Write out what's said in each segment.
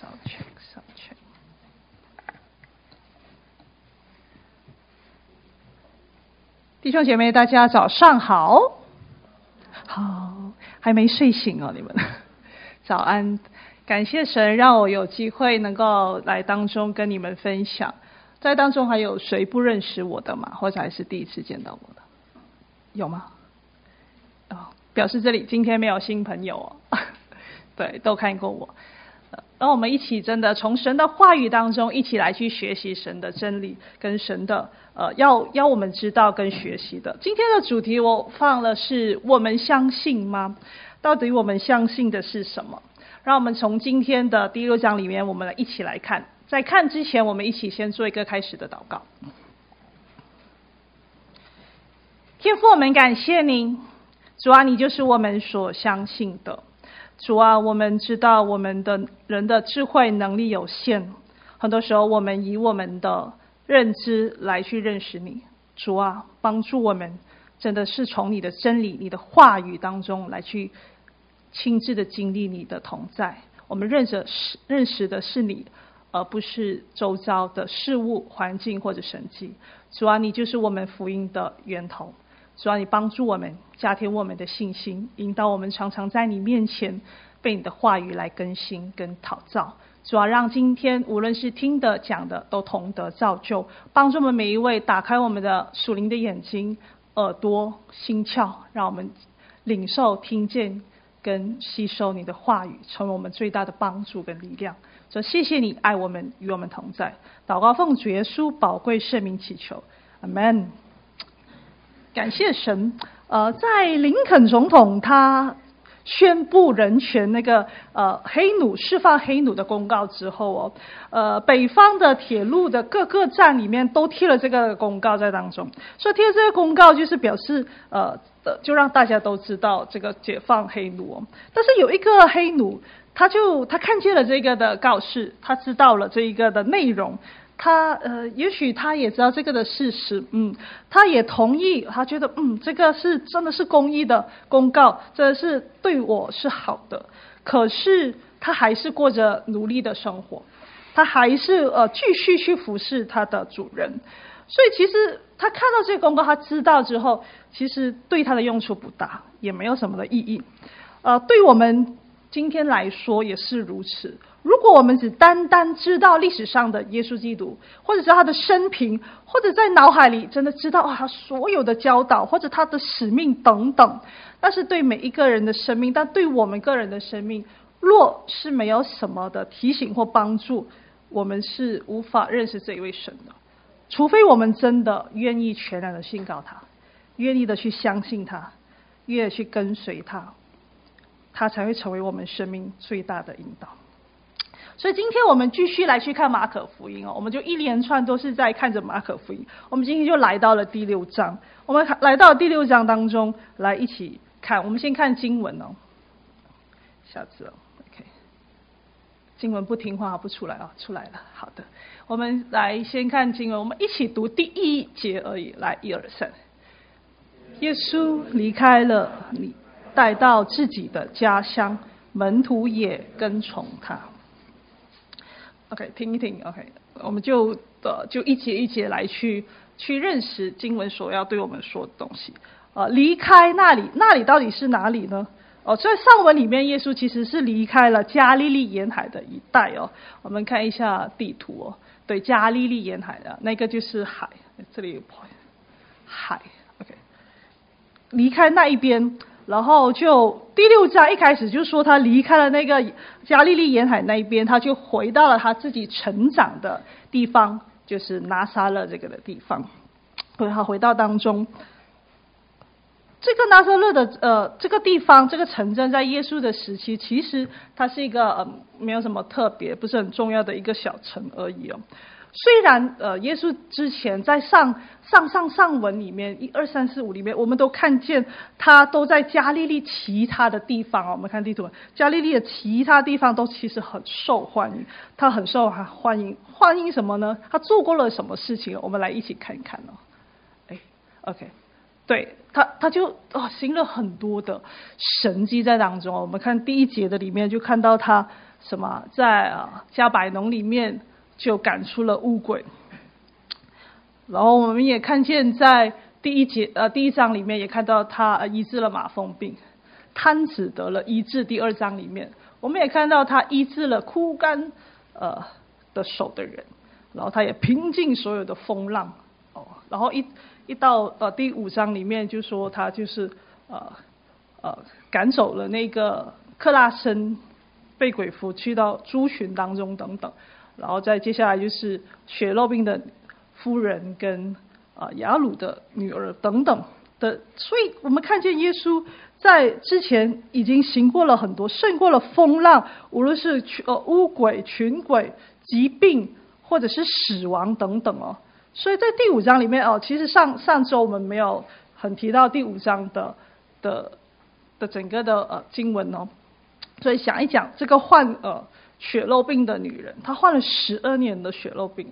早 check sound check。弟兄姐妹，大家早上好，好，还没睡醒哦，你们 早安。感谢神让我有机会能够来当中跟你们分享。在当中还有谁不认识我的吗？或者还是第一次见到我的？有吗？哦，表示这里今天没有新朋友哦。对，都看过我。让我们一起真的从神的话语当中一起来去学习神的真理，跟神的呃要要我们知道跟学习的。今天的主题我放了是我们相信吗？到底我们相信的是什么？让我们从今天的第六章里面，我们来一起来看。在看之前，我们一起先做一个开始的祷告。天父，我们感谢您，主啊，你就是我们所相信的。主啊，我们知道我们的人的智慧能力有限，很多时候我们以我们的认知来去认识你。主啊，帮助我们，真的是从你的真理、你的话语当中来去亲自的经历你的同在。我们认识是认识的是你，而不是周遭的事物、环境或者神迹。主啊，你就是我们福音的源头。主要，你帮助我们，加添我们的信心，引导我们常常在你面前被你的话语来更新跟讨造。主要，让今天无论是听的讲的都同得造就，帮助我们每一位打开我们的属灵的眼睛、耳朵、心窍，让我们领受、听见跟吸收你的话语，成为我们最大的帮助跟力量。说谢谢你爱我们，与我们同在。祷告奉主耶稣宝贵圣名祈求，阿门。感谢神，呃，在林肯总统他宣布人权那个呃黑奴释放黑奴的公告之后哦，呃，北方的铁路的各个站里面都贴了这个公告在当中，所以贴这个公告就是表示呃，就让大家都知道这个解放黑奴。但是有一个黑奴，他就他看见了这个的告示，他知道了这一个的内容。他呃，也许他也知道这个的事实，嗯，他也同意，他觉得嗯，这个是真的是公益的公告，这是对我是好的。可是他还是过着奴隶的生活，他还是呃继续去服侍他的主人。所以其实他看到这个公告，他知道之后，其实对他的用处不大，也没有什么的意义。呃，对我们今天来说也是如此。如果我们只单单知道历史上的耶稣基督，或者是他的生平，或者在脑海里真的知道他所有的教导，或者他的使命等等，但是对每一个人的生命，但对我们个人的生命，若是没有什么的提醒或帮助，我们是无法认识这一位神的。除非我们真的愿意全然的信靠他，愿意的去相信他，愿意去跟随他，他才会成为我们生命最大的引导。所以今天我们继续来去看马可福音哦，我们就一连串都是在看着马可福音。我们今天就来到了第六章，我们来到第六章当中来一起看。我们先看经文哦，下次哦，OK，经文不听话不出来啊，出来了，好的，我们来先看经文，我们一起读第一节而已，来一二三。耶稣离开了你，带到自己的家乡，门徒也跟从他。OK，听一听。OK，我们就呃就一节一节来去去认识经文所要对我们说的东西。呃，离开那里，那里到底是哪里呢？哦，在上文里面，耶稣其实是离开了加利利沿海的一带哦。我们看一下地图哦，对，加利利沿海的那个就是海，这里有海。OK，离开那一边。然后就第六章一开始就说他离开了那个加利利沿海那一边，他就回到了他自己成长的地方，就是拿撒勒这个的地方。对，他回到当中，这个拿撒勒的呃这个地方这个城镇，在耶稣的时期，其实它是一个呃没有什么特别，不是很重要的一个小城而已哦。虽然呃，耶稣之前在上上上上文里面一二三四五里面，我们都看见他都在加利利其他的地方哦。我们看地图，加利利的其他地方都其实很受欢迎，他很受欢迎。欢迎什么呢？他做过了什么事情？我们来一起看一看哦。哎，OK，对他，他就哦行了很多的神迹在当中。我们看第一节的里面就看到他什么在啊加百农里面就赶出了污鬼。然后我们也看见在第一节呃第一章里面也看到他医治了马蜂病，瘫子得了医治。第二章里面我们也看到他医治了枯干呃的手的人，然后他也平静所有的风浪哦。然后一一到呃第五章里面就说他就是呃呃赶走了那个克拉森被鬼附去到猪群当中等等。然后再接下来就是血肉病的。夫人跟啊雅鲁的女儿等等的，所以我们看见耶稣在之前已经行过了很多，胜过了风浪，无论是呃污鬼、群鬼、疾病，或者是死亡等等哦。所以在第五章里面哦，其实上上周我们没有很提到第五章的的的整个的呃经文哦，所以想一讲这个患呃血肉病的女人，她患了十二年的血肉病。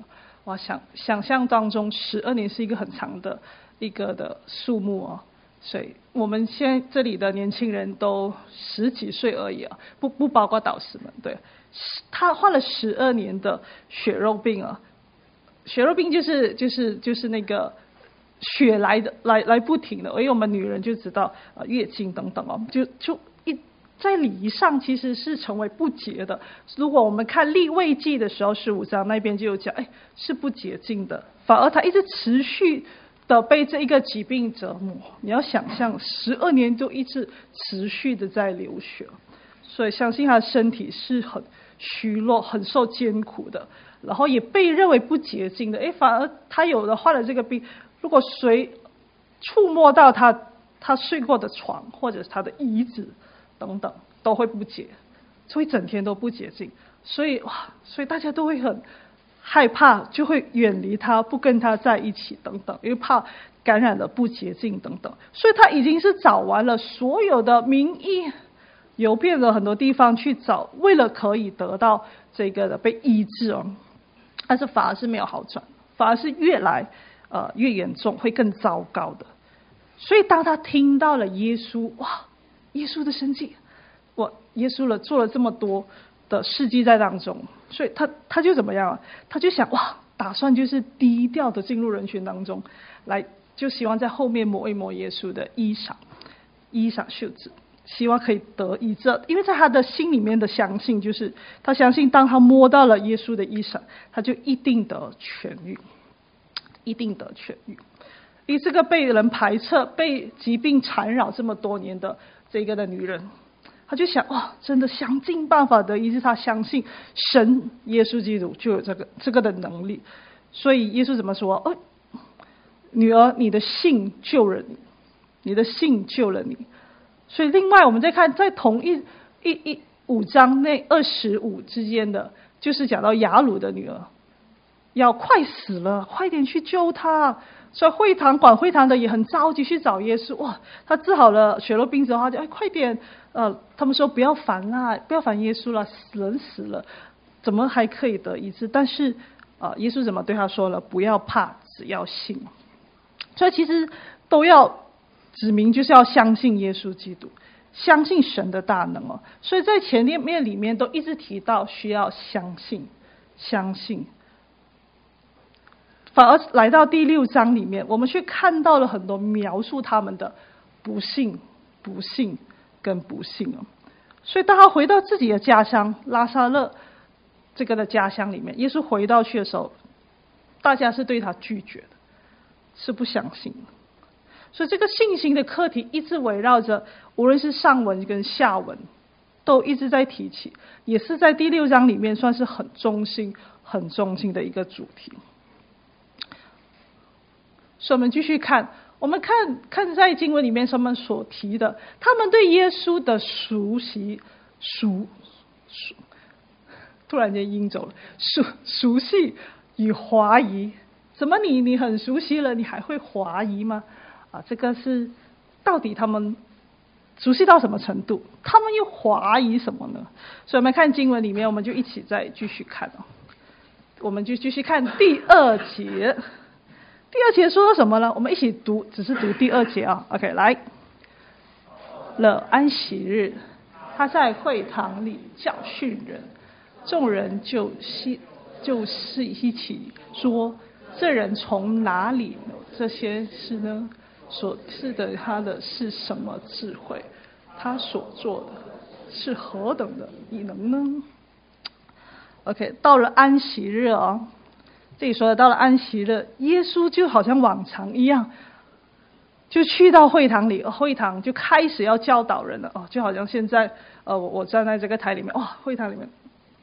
我想想象当中，十二年是一个很长的一个的数目哦，所以我们现在这里的年轻人都十几岁而已啊，不不包括导师们。对，他患了十二年的血肉病啊，血肉病就是就是就是那个血来的来来不停的，而我们女人就知道啊月经等等哦，就就。在礼仪上其实是成为不洁的。如果我们看立位记的时候，十五章那边就有讲，哎，是不洁净的。反而他一直持续的被这一个疾病折磨。你要想象，十二年就一直持续的在流血，所以相信他身体是很虚弱、很受艰苦的。然后也被认为不洁净的。哎，反而他有的患了这个病，如果谁触摸到他他睡过的床，或者是他的椅子。等等都会不洁，所以整天都不洁净，所以哇，所以大家都会很害怕，就会远离他，不跟他在一起等等，因为怕感染了不洁净等等。所以他已经是找完了所有的名医，游遍了很多地方去找，为了可以得到这个的被医治哦，但是反而是没有好转，反而是越来呃越严重，会更糟糕的。所以当他听到了耶稣，哇！耶稣的神迹，我耶稣了做了这么多的事迹在当中，所以他他就怎么样啊？他就想哇，打算就是低调的进入人群当中，来就希望在后面摸一摸耶稣的衣裳、衣裳袖子，希望可以得一这。因为在他的心里面的相信，就是他相信当他摸到了耶稣的衣裳，他就一定得痊愈，一定得痊愈。因为这个被人排斥、被疾病缠绕这么多年的。这个的女人，她就想哇，真的想尽办法的，于是她相信神耶稣基督就有这个这个的能力。所以耶稣怎么说？哦，女儿，你的信救了你，你的信救了你。所以另外我们再看，在同一一一五章那二十五之间的，就是讲到雅鲁的女儿要快死了，快点去救她。所以会堂管会堂的也很着急去找耶稣。哇，他治好了血肉病之后，他就哎快点，呃，他们说不要烦啦，不要烦耶稣了，死人死了，怎么还可以得医治？但是啊、呃，耶稣怎么对他说了？不要怕，只要信。所以其实都要指明，就是要相信耶稣基督，相信神的大能哦。所以在前面面里面都一直提到需要相信，相信。反而来到第六章里面，我们却看到了很多描述他们的不幸、不幸跟不幸哦。所以当他回到自己的家乡拉撒勒这个的家乡里面，耶稣回到去的时候，大家是对他拒绝的，是不相信的。所以这个信心的课题一直围绕着，无论是上文跟下文，都一直在提起，也是在第六章里面算是很中心、很中心的一个主题。所以我们继续看，我们看看在经文里面他们所提的，他们对耶稣的熟悉、熟熟，突然间音走了，熟熟悉与怀疑，怎么你你很熟悉了，你还会怀疑吗？啊，这个是到底他们熟悉到什么程度？他们又怀疑什么呢？所以我们看经文里面，我们就一起再继续看哦，我们就继续看第二节。第二节说了什么呢？我们一起读，只是读第二节啊。OK，来了安息日，他在会堂里教训人，众人就希就是一起说，这人从哪里有这些事呢？所赐的他的是什么智慧？他所做的是何等的异能呢？OK，到了安息日啊，这里说的到了安息日，耶稣就好像往常一样，就去到会堂里，会堂就开始要教导人了哦，就好像现在呃，我站在这个台里面，哇、会堂里面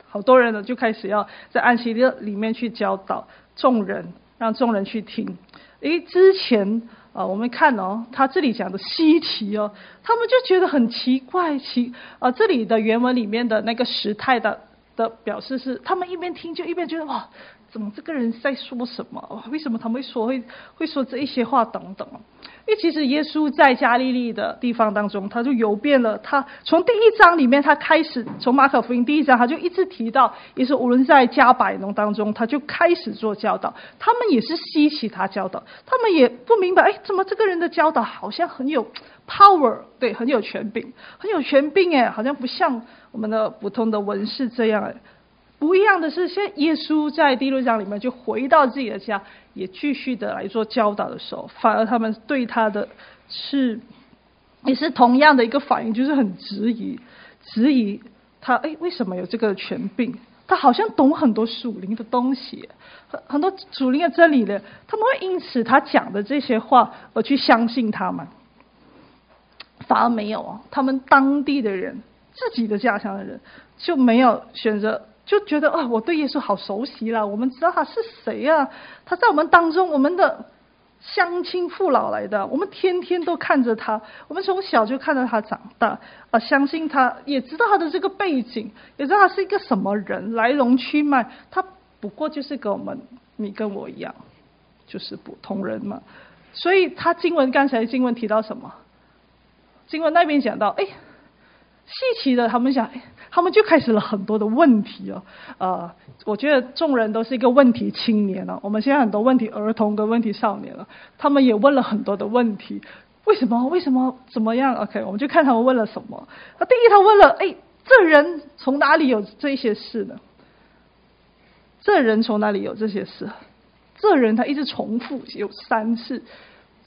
好多人呢，就开始要在安息日里面去教导众人，让众人去听。诶，之前。啊，我们看哦，他这里讲的稀奇哦，他们就觉得很奇怪奇啊。这里的原文里面的那个时态的的表示是，他们一边听就一边觉得哇，怎么这个人在说什么？为什么他们会说会会说这一些话等等？因为其实耶稣在加利利的地方当中，他就游遍了。他从第一章里面，他开始从马可福音第一章，他就一直提到，也是无论在加百农当中，他就开始做教导。他们也是稀奇他教导，他们也不明白，哎，怎么这个人的教导好像很有 power，对，很有权柄，很有权柄，哎，好像不像我们的普通的文士这样，哎。不一样的是，现在耶稣在第六章里面就回到自己的家，也继续的来做教导的时候，反而他们对他的是也是同样的一个反应，就是很质疑，质疑他哎，为什么有这个权柄？他好像懂很多属灵的东西，很很多属灵的真理的，他们会因此他讲的这些话而去相信他们，反而没有啊，他们当地的人，自己的家乡的人就没有选择。就觉得啊，我对耶稣好熟悉了。我们知道他是谁呀？他在我们当中，我们的乡亲父老来的。我们天天都看着他，我们从小就看着他长大啊，相信他，也知道他的这个背景，也知道他是一个什么人，来龙去脉。他不过就是跟我们，你跟我一样，就是普通人嘛。所以他经文刚才经文提到什么？经文那边讲到，哎。稀奇的，他们想，他们就开始了很多的问题哦。呃，我觉得众人都是一个问题青年了。我们现在很多问题儿童跟问题少年了，他们也问了很多的问题。为什么？为什么？怎么样？OK，我们就看他们问了什么。那第一，他问了：哎，这人从哪里有这些事呢？这人从哪里有这些事？这人他一直重复有三次，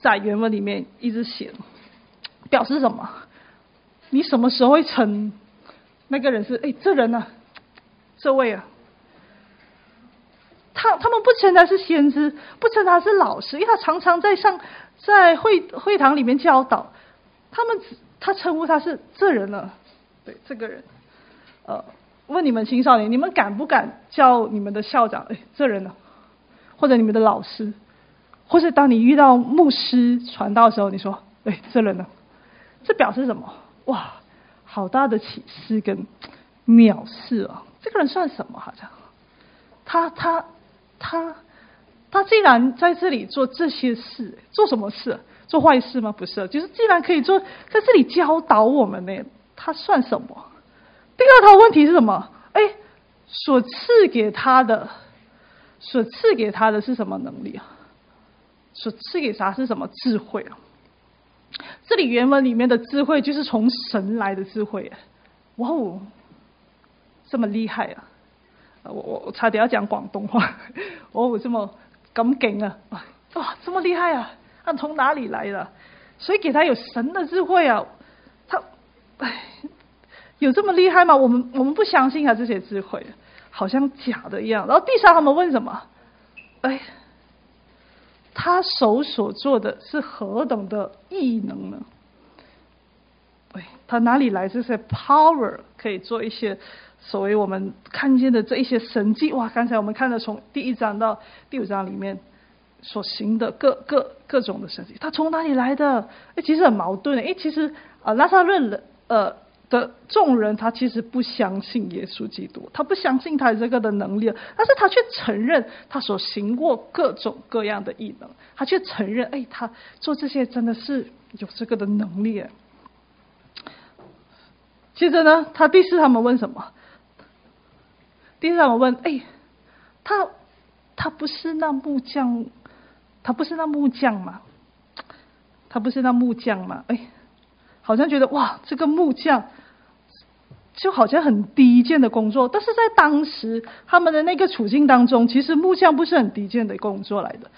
在原文里面一直写，表示什么？你什么时候会称那个人是？哎，这人呢、这位啊？他他们不称他是先知，不称他是老师，因为他常常在上在会会堂里面教导。他们他称呼他是这人呢、对，这个人。呃，问你们青少年，你们敢不敢叫你们的校长？哎，这人呢、或者你们的老师？或是当你遇到牧师传道的时候，你说：哎，这人呢、这表示什么？哇，好大的启示跟藐视啊！这个人算什么？好像他他他他既然在这里做这些事，做什么事？做坏事吗？不是，就是既然可以做，在这里教导我们呢，他算什么？第二套问题是什么？哎，所赐给他的，所赐给他的是什么能力啊？所赐给他是什么智慧啊？这里原文里面的智慧就是从神来的智慧，哇哦，这么厉害啊！我我我差点要讲广东话，哦，这么咁劲啊！哇，这么厉害啊！他从哪里来的？所以给他有神的智慧啊！他，哎，有这么厉害吗？我们我们不相信他这些智慧，好像假的一样。然后第三，他们问什么？哎。他手所做的是何等的异能呢？哎，他哪里来这些 power 可以做一些所谓我们看见的这一些神迹？哇！刚才我们看了从第一章到第五章里面所行的各各各种的神迹，他从哪里来的？哎，其实很矛盾。哎，其实啊，拉撒勒人呃。的众人，他其实不相信耶稣基督，他不相信他这个的能力，但是他却承认他所行过各种各样的异能，他却承认，哎，他做这些真的是有这个的能力。接着呢，他第四他们问什么？第四他们问，哎，他他不是那木匠，他不是那木匠吗？他不是那木匠吗？哎。好像觉得哇，这个木匠就好像很低贱的工作。但是在当时他们的那个处境当中，其实木匠不是很低贱的工作来的。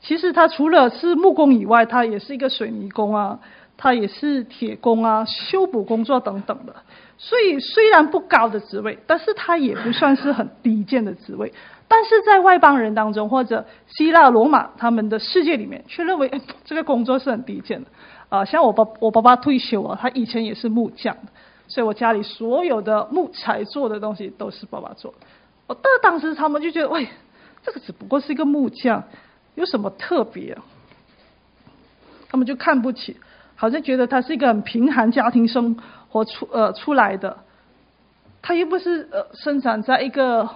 其实他除了是木工以外，他也是一个水泥工啊，他也是铁工啊，修补工作等等的。所以虽然不高的职位，但是他也不算是很低贱的职位。但是在外邦人当中，或者希腊、罗马他们的世界里面，却认为，哎，这个工作是很低贱的。啊、像我爸，我爸爸退休啊，他以前也是木匠，所以我家里所有的木材做的东西都是爸爸做的。我但当时他们就觉得，喂，这个只不过是一个木匠，有什么特别？他们就看不起，好像觉得他是一个很贫寒家庭生活出呃出来的，他又不是呃生长在一个。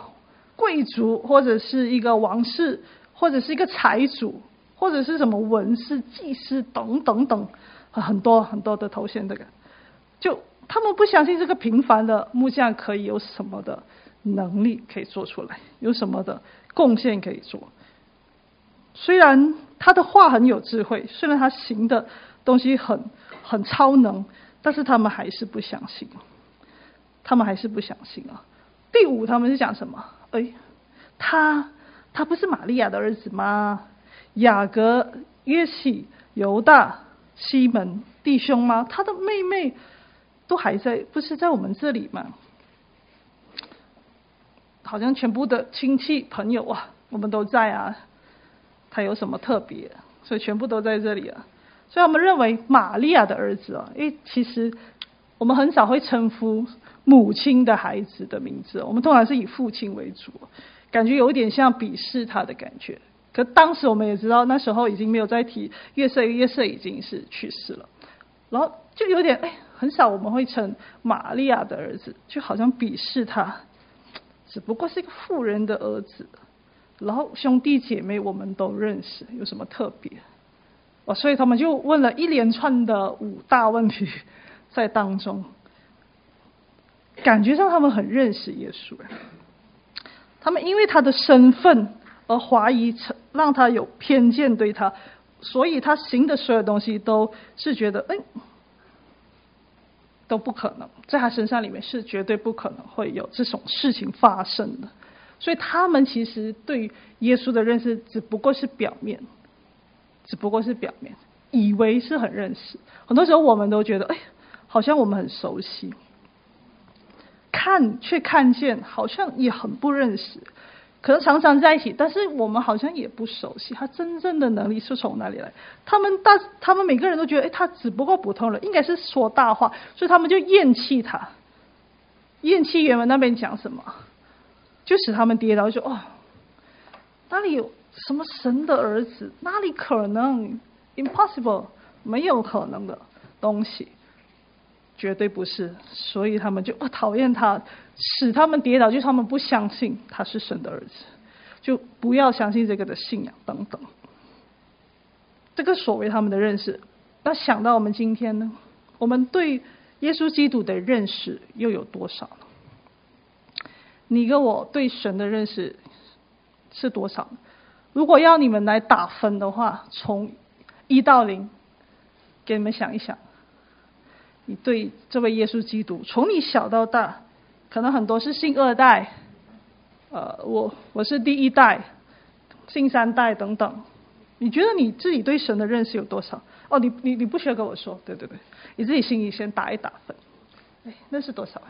贵族或者是一个王室，或者是一个财主，或者是什么文士、祭司等等等，很多很多的头衔。这个，就他们不相信这个平凡的木匠可以有什么的能力可以做出来，有什么的贡献可以做。虽然他的话很有智慧，虽然他行的东西很很超能，但是他们还是不相信。他们还是不相信啊。第五，他们是讲什么？哎，他他不是玛利亚的儿子吗？雅各、约西、犹大、西门弟兄吗？他的妹妹都还在，不是在我们这里吗？好像全部的亲戚朋友啊，我们都在啊。他有什么特别？所以全部都在这里啊。所以我们认为玛利亚的儿子啊，诶，其实我们很少会称呼。母亲的孩子的名字，我们通常是以父亲为主，感觉有一点像鄙视他的感觉。可当时我们也知道，那时候已经没有再提约瑟，约瑟已经是去世了。然后就有点哎，很少我们会称玛利亚的儿子，就好像鄙视他，只不过是一个富人的儿子。然后兄弟姐妹我们都认识，有什么特别？哦，所以他们就问了一连串的五大问题在当中。感觉上他们很认识耶稣，他们因为他的身份而怀疑成，让他有偏见对他，所以他行的所有东西都是觉得，哎，都不可能，在他身上里面是绝对不可能会有这种事情发生的，所以他们其实对耶稣的认识只不过是表面，只不过是表面，以为是很认识，很多时候我们都觉得，哎，好像我们很熟悉。看却看见，好像也很不认识，可能常常在一起，但是我们好像也不熟悉他真正的能力是从哪里来。他们大，他们每个人都觉得，哎，他只不过普通人，应该是说大话，所以他们就厌弃他。厌弃原文那边讲什么，就使他们跌倒，就说哦，哪里有什么神的儿子？哪里可能？Impossible，没有可能的东西。绝对不是，所以他们就啊讨厌他，使他们跌倒，就是他们不相信他是神的儿子，就不要相信这个的信仰等等。这个所谓他们的认识，那想到我们今天呢，我们对耶稣基督的认识又有多少呢？你跟我对神的认识是多少？如果要你们来打分的话，从一到零，给你们想一想。你对这位耶稣基督，从你小到大，可能很多是信二代，呃，我我是第一代，信三代等等。你觉得你自己对神的认识有多少？哦，你你你不需要跟我说，对对对，你自己心里先打一打分。哎，那是多少？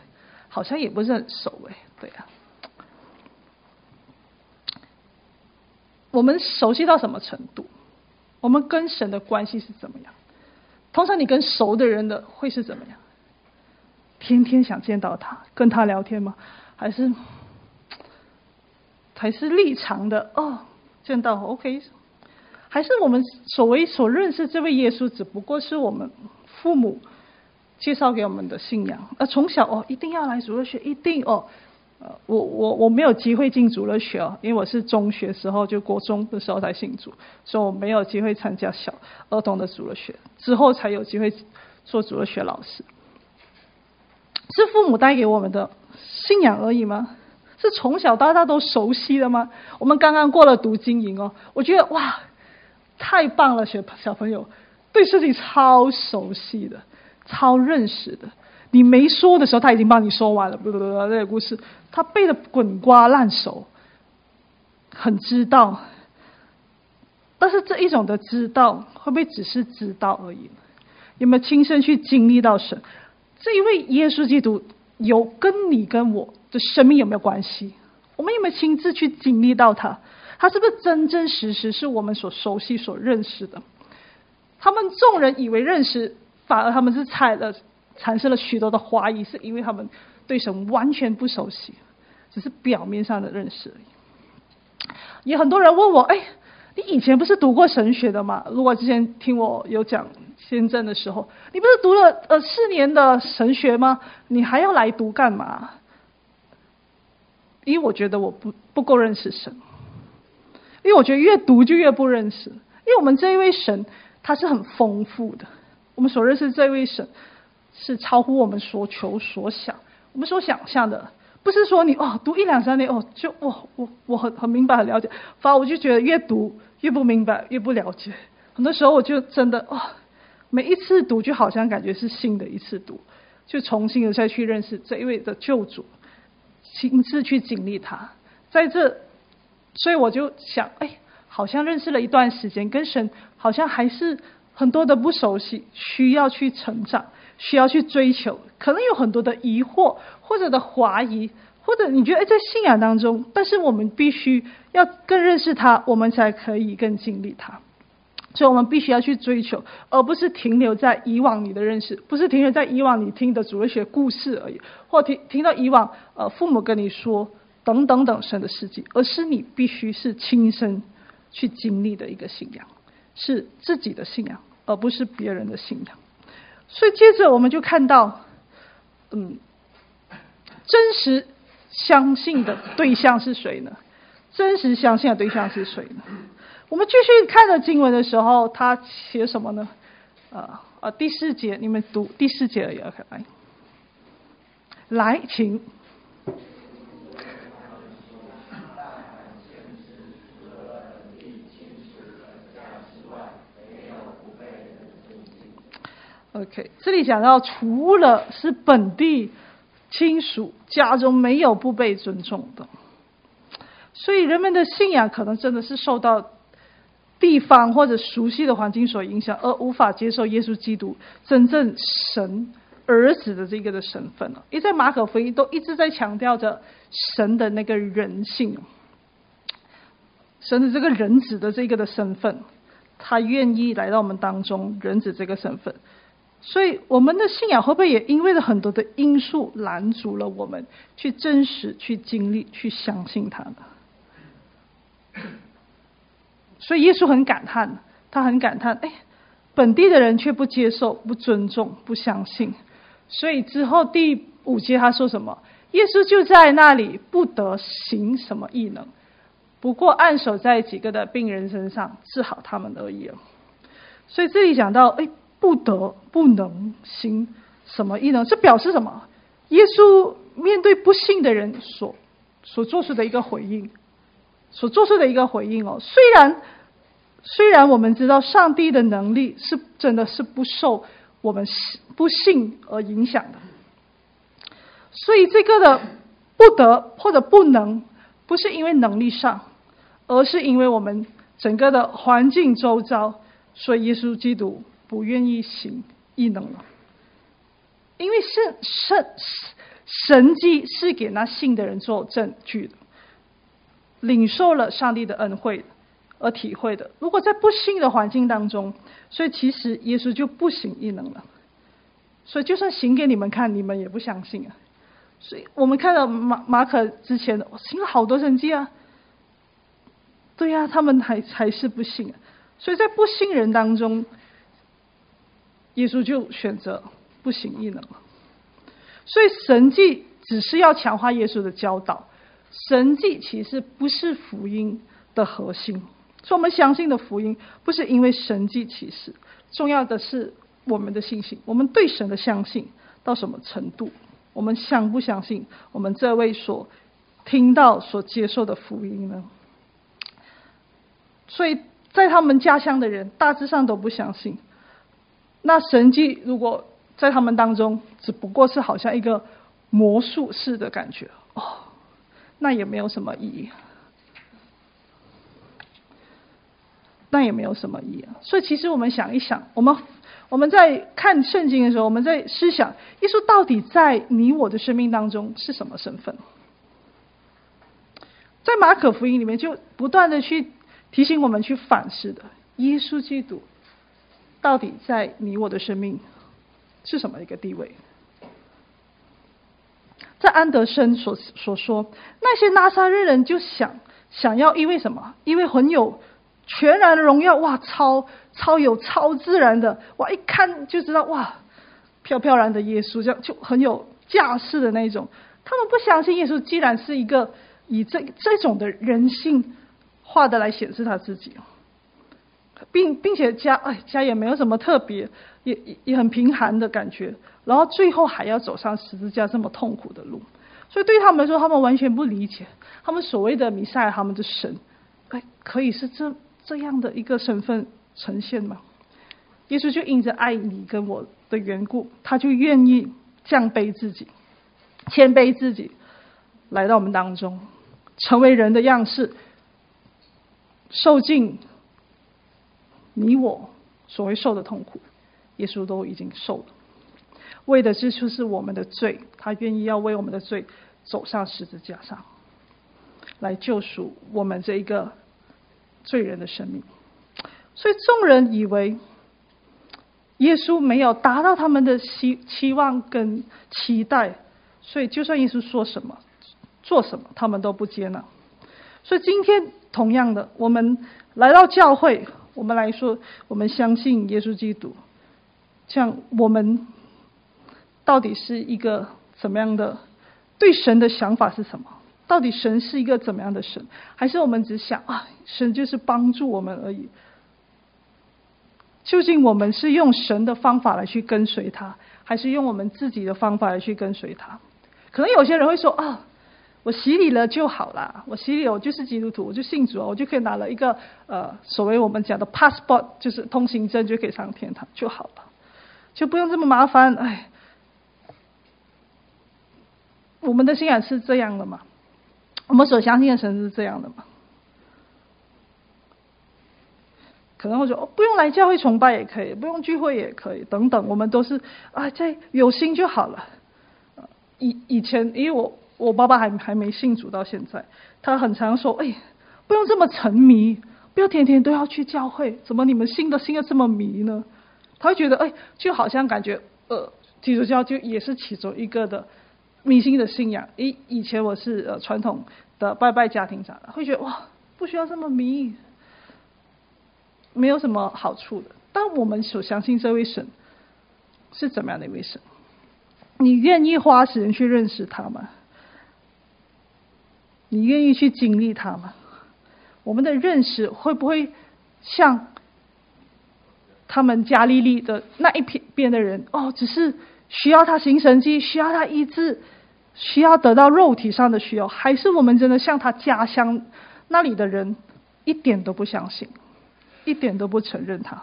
好像也不是很熟哎，对啊。我们熟悉到什么程度？我们跟神的关系是怎么样？通常你跟熟的人的会是怎么样？天天想见到他，跟他聊天吗？还是还是立场的哦？见到 OK？还是我们所谓所认识这位耶稣，只不过是我们父母介绍给我们的信仰？呃，从小哦，一定要来主日学，一定哦。我我我没有机会进主日学哦，因为我是中学时候就国中的时候才信主，所以我没有机会参加小儿童的主日学，之后才有机会做主日学老师。是父母带给我们的信仰而已吗？是从小到大都熟悉的吗？我们刚刚过了读经营哦，我觉得哇，太棒了，学小朋友对事情超熟悉的，超认识的。你没说的时候，他已经帮你说完了。不不不，这个故事他背得滚瓜烂熟，很知道。但是这一种的知道，会不会只是知道而已？有没有亲身去经历到神？这一位耶稣基督有跟你跟我的生命有没有关系？我们有没有亲自去经历到他？他是不是真真实实是我们所熟悉、所认识的？他们众人以为认识，反而他们是踩了，产生了许多的怀疑，是因为他们对神完全不熟悉，只是表面上的认识而已。也很多人问我：“哎，你以前不是读过神学的吗？如果之前听我有讲见证的时候，你不是读了呃四年的神学吗？你还要来读干嘛？”因为我觉得我不不够认识神。因为我觉得越读就越不认识，因为我们这一位神他是很丰富的，我们所认识这位神是超乎我们所求所想，我们所想象的，不是说你哦读一两三年哦就哦我我很很明白很了解，反而我就觉得越读越不明白越不了解，很多时候我就真的哦每一次读就好像感觉是新的一次读，就重新的再去认识这一位的救主，亲自去经历他，在这。所以我就想，哎，好像认识了一段时间，跟神好像还是很多的不熟悉，需要去成长，需要去追求，可能有很多的疑惑或者的怀疑，或者你觉得哎，在信仰当中，但是我们必须要更认识他，我们才可以更经历他。所以我们必须要去追求，而不是停留在以往你的认识，不是停留在以往你听的主日学故事而已，或听听到以往呃父母跟你说。等等等神的事迹，而是你必须是亲身去经历的一个信仰，是自己的信仰，而不是别人的信仰。所以接着我们就看到，嗯，真实相信的对象是谁呢？真实相信的对象是谁呢？我们继续看着经文的时候，他写什么呢？啊啊，第四节，你们读第四节而已。OK，来，来，请。OK，这里讲到，除了是本地亲属，家中没有不被尊重的。所以人们的信仰可能真的是受到地方或者熟悉的环境所影响，而无法接受耶稣基督真正神儿子的这个的身份了。因为在马可福音都一直在强调着神的那个人性，神的这个人子的这个的身份，他愿意来到我们当中，人子这个身份。所以，我们的信仰会不会也因为了很多的因素拦阻了我们去真实、去经历、去相信他呢？所以，耶稣很感叹，他很感叹，哎，本地的人却不接受、不尊重、不相信。所以之后第五节他说什么？耶稣就在那里不得行什么异能，不过按手在几个的病人身上治好他们而已。所以这里讲到，哎。不得不能行什么异能？这表示什么？耶稣面对不信的人所所做出的一个回应，所做出的一个回应哦。虽然虽然我们知道上帝的能力是真的是不受我们不信而影响的，所以这个的不得或者不能，不是因为能力上，而是因为我们整个的环境周遭，所以耶稣基督。不愿意行异能了，因为是神神迹是给那信的人做证据的，领受了上帝的恩惠而体会的。如果在不信的环境当中，所以其实耶稣就不行异能了。所以就算行给你们看，你们也不相信啊。所以我们看到马马可之前行了好多神迹啊，对呀、他们还还是不信啊。所以在不信人当中。耶稣就选择不行异能了，所以神迹只是要强化耶稣的教导，神迹其实不是福音的核心。所以我们相信的福音不是因为神迹奇事，重要的是我们的信心，我们对神的相信到什么程度？我们相不相信我们这位所听到、所接受的福音呢？所以在他们家乡的人大致上都不相信。那神迹如果在他们当中只不过是好像一个魔术式的感觉哦，那也没有什么意义，那也没有什么意义。所以其实我们想一想，我们我们在看圣经的时候，我们在思想耶稣到底在你我的生命当中是什么身份？在马可福音里面就不断的去提醒我们去反思的，耶稣基督到底在你我的生命是什么一个地位？在安德森所所说，那些拉撒日人就想想要因为什么？因为很有全然的荣耀，哇，超超有超自然的，哇，一看就知道哇，飘飘然的耶稣，这样就很有架势的那一种。他们不相信耶稣，既然是一个。以这这种的人性化的来显示他自己，并并且家哎家也没有什么特别，也也也很贫寒的感觉，然后最后还要走上十字架这么痛苦的路，所以对他们来说，他们完全不理解，他们所谓的弥赛亚，他们的神，哎，可以是这这样的一个身份呈现吗？耶稣就因着爱你跟我的缘故，他就愿意降卑自己，谦卑自己，来到我们当中。成为人的样式，受尽你我所谓受的痛苦，耶稣都已经受了。为的之处是我们的罪，他愿意要为我们的罪走上十字架上，来救赎我们这一个罪人的生命。所以众人以为耶稣没有达到他们的期期望跟期待，所以就算耶稣说什么。做什么，他们都不接纳。所以今天同样的，我们来到教会，我们来说，我们相信耶稣基督。像我们到底是一个怎么样的？对神的想法是什么？到底神是一个怎么样的神？还是我们只想啊，神就是帮助我们而已？究竟我们是用神的方法来去跟随他，还是用我们自己的方法来去跟随他？可能有些人会说啊。我洗礼了就好了，我洗礼我就是基督徒，我就信主，我就可以拿了一个呃所谓我们讲的 passport，就是通行证，就可以上天堂就好了，就不用这么麻烦。哎，我们的信仰是这样的嘛？我们所相信的神是这样的嘛？可能会说哦，不用来教会崇拜也可以，不用聚会也可以，等等，我们都是啊，在有心就好了。以以前因为我。我爸爸还还没信主到现在，他很常说：“哎，不用这么沉迷，不要天天都要去教会，怎么你们信的信的这么迷呢？”他会觉得：“哎，就好像感觉呃，基督教就也是其中一个的迷信的信仰。以以前我是呃传统的拜拜家庭长的，会觉得哇，不需要这么迷，没有什么好处的。但我们所相信这位神是怎么样的一位神？你愿意花时间去认识他吗？”你愿意去经历他吗？我们的认识会不会像他们加利利的那一边的人？哦，只是需要他行神迹，需要他医治，需要得到肉体上的需要，还是我们真的像他家乡那里的人，一点都不相信，一点都不承认他？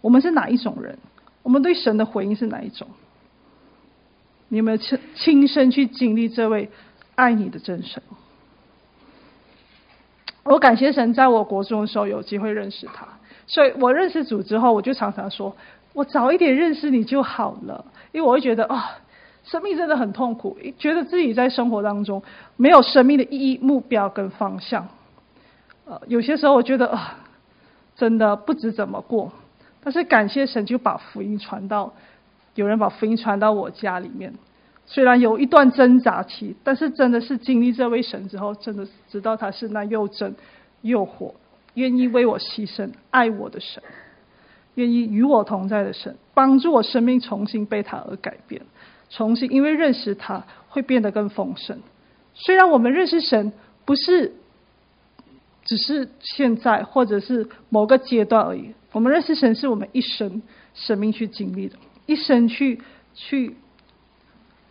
我们是哪一种人？我们对神的回应是哪一种？你有没有亲亲身去经历这位爱你的真神？我感谢神，在我国中的时候有机会认识他，所以我认识主之后，我就常常说，我早一点认识你就好了，因为我会觉得啊、哦，生命真的很痛苦，觉得自己在生活当中没有生命的意义、目标跟方向。呃，有些时候我觉得啊、真的不知怎么过，但是感谢神，就把福音传到，有人把福音传到我家里面。虽然有一段挣扎期，但是真的是经历这位神之后，真的知道他是那又真又活、愿意为我牺牲、爱我的神，愿意与我同在的神，帮助我生命重新被他而改变，重新因为认识他会变得更丰盛。虽然我们认识神不是只是现在或者是某个阶段而已，我们认识神是我们一生生命去经历的，一生去去。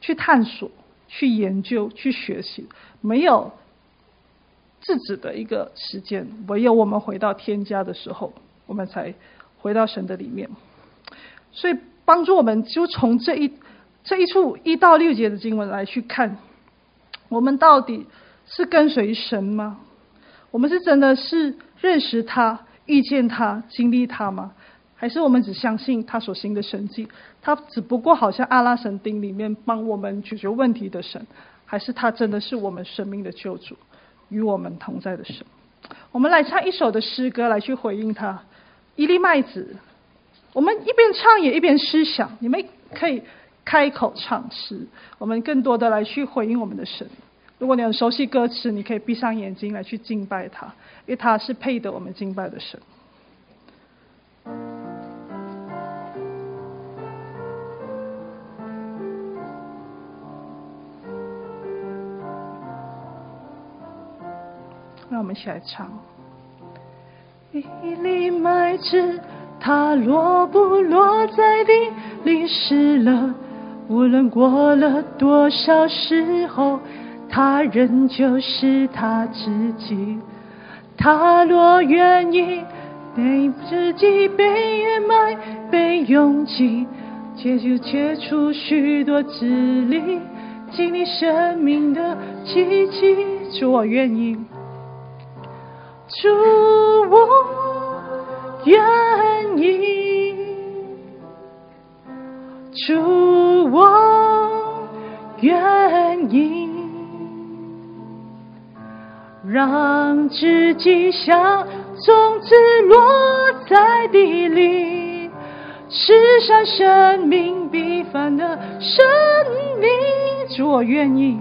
去探索、去研究、去学习，没有自己的一个时间。唯有我们回到天家的时候，我们才回到神的里面。所以帮助我们，就从这一这一处一到六节的经文来去看，我们到底是跟随神吗？我们是真的是认识他、遇见他、经历他吗？还是我们只相信他所行的神迹？他只不过好像阿拉神丁里面帮我们解决问题的神，还是他真的是我们生命的救主，与我们同在的神？我们来唱一首的诗歌来去回应他。一粒麦子，我们一边唱也一边思想。你们可以开口唱诗，我们更多的来去回应我们的神。如果你很熟悉歌词，你可以闭上眼睛来去敬拜他，因为他是配得我们敬拜的神。们一起来唱。一粒麦子，它落不落在地里湿了，无论过了多少时候，它仍旧是它自己。它若愿意被自己被掩埋、被拥挤，结就结出许多子粒，经历生命的奇迹。主，我愿意。主，我愿意。主，我愿意。让自己像种子落在地里，世上生命必凡的生命。主，我愿意。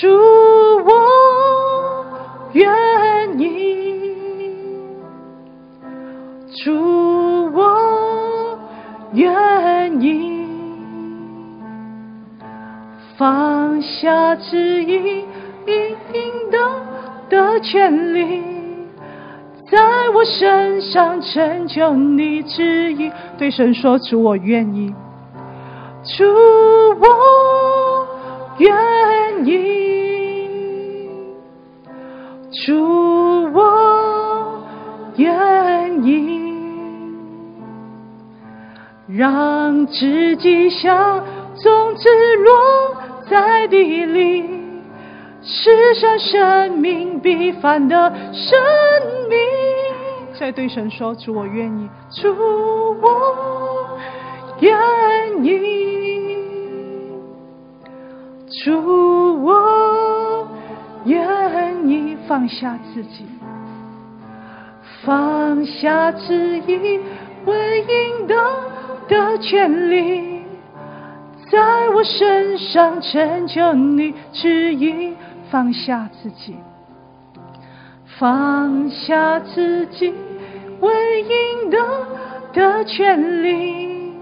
主，我愿意，主，我愿意，放下自己应得的权利，在我身上成就你旨意。对神说：主，我愿意，主，我愿意。主，我愿意，让自己像种子落在地里，世上生命必凡的生命。再对神说：主，我愿意。主，我愿意。主，我愿意。放下自己，放下自己为应得的权利，在我身上成就你旨意。放下自己，放下自己为应得的权利，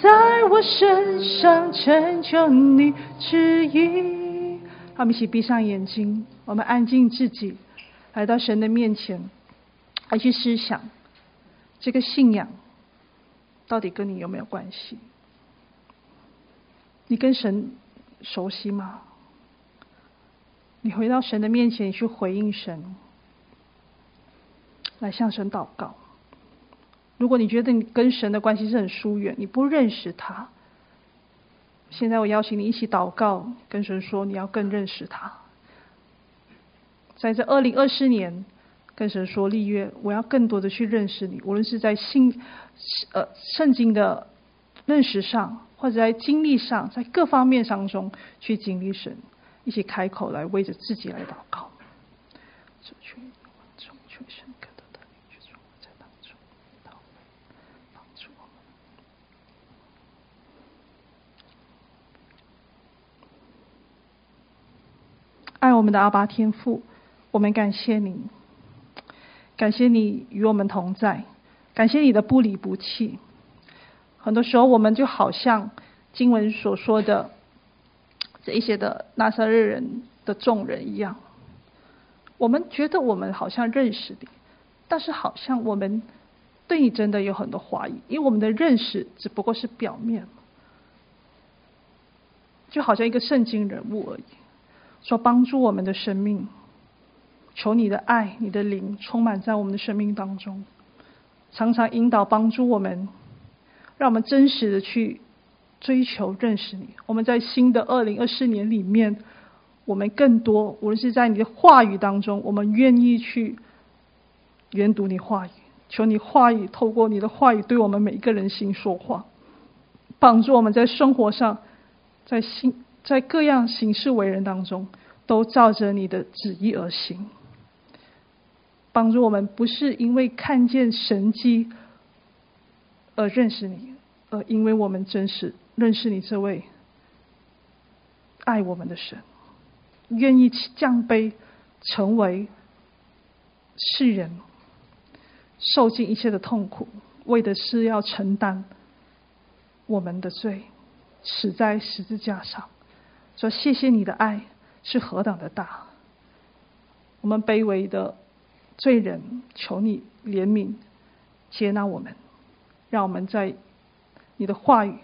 在我身上成就你旨意。好，我们一起闭上眼睛。我们安静自己，来到神的面前，来去思想这个信仰到底跟你有没有关系？你跟神熟悉吗？你回到神的面前去回应神，来向神祷告。如果你觉得你跟神的关系是很疏远，你不认识他，现在我邀请你一起祷告，跟神说你要更认识他。在这二零二四年，跟神说立约，我要更多的去认识你，无论是在信，呃，圣经的认识上，或者在经历上，在各方面当中去经历神，一起开口来为着自己来祷告。爱我们的阿爸天父。我们感谢你，感谢你与我们同在，感谢你的不离不弃。很多时候，我们就好像经文所说的这一些的拿撒勒人的众人一样，我们觉得我们好像认识你，但是好像我们对你真的有很多怀疑，因为我们的认识只不过是表面，就好像一个圣经人物而已，说帮助我们的生命。求你的爱，你的灵充满在我们的生命当中，常常引导帮助我们，让我们真实的去追求认识你。我们在新的二零二四年里面，我们更多，无论是在你的话语当中，我们愿意去研读你话语，求你话语透过你的话语对我们每一个人心说话，帮助我们在生活上，在心在各样行事为人当中，都照着你的旨意而行。帮助我们不是因为看见神迹而认识你，而因为我们真实认识你这位爱我们的神，愿意降卑成为世人，受尽一切的痛苦，为的是要承担我们的罪，死在十字架上。说谢谢你的爱是何等的大，我们卑微的。罪人，求你怜悯、接纳我们，让我们在你的话语、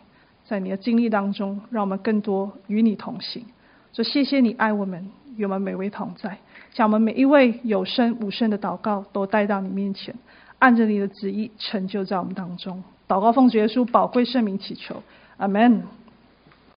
在你的经历当中，让我们更多与你同行。说谢谢你爱我们，与我们每位同在，将我们每一位有声无声的祷告都带到你面前，按着你的旨意成就在我们当中。祷告奉主耶稣宝贵圣名祈求，阿门。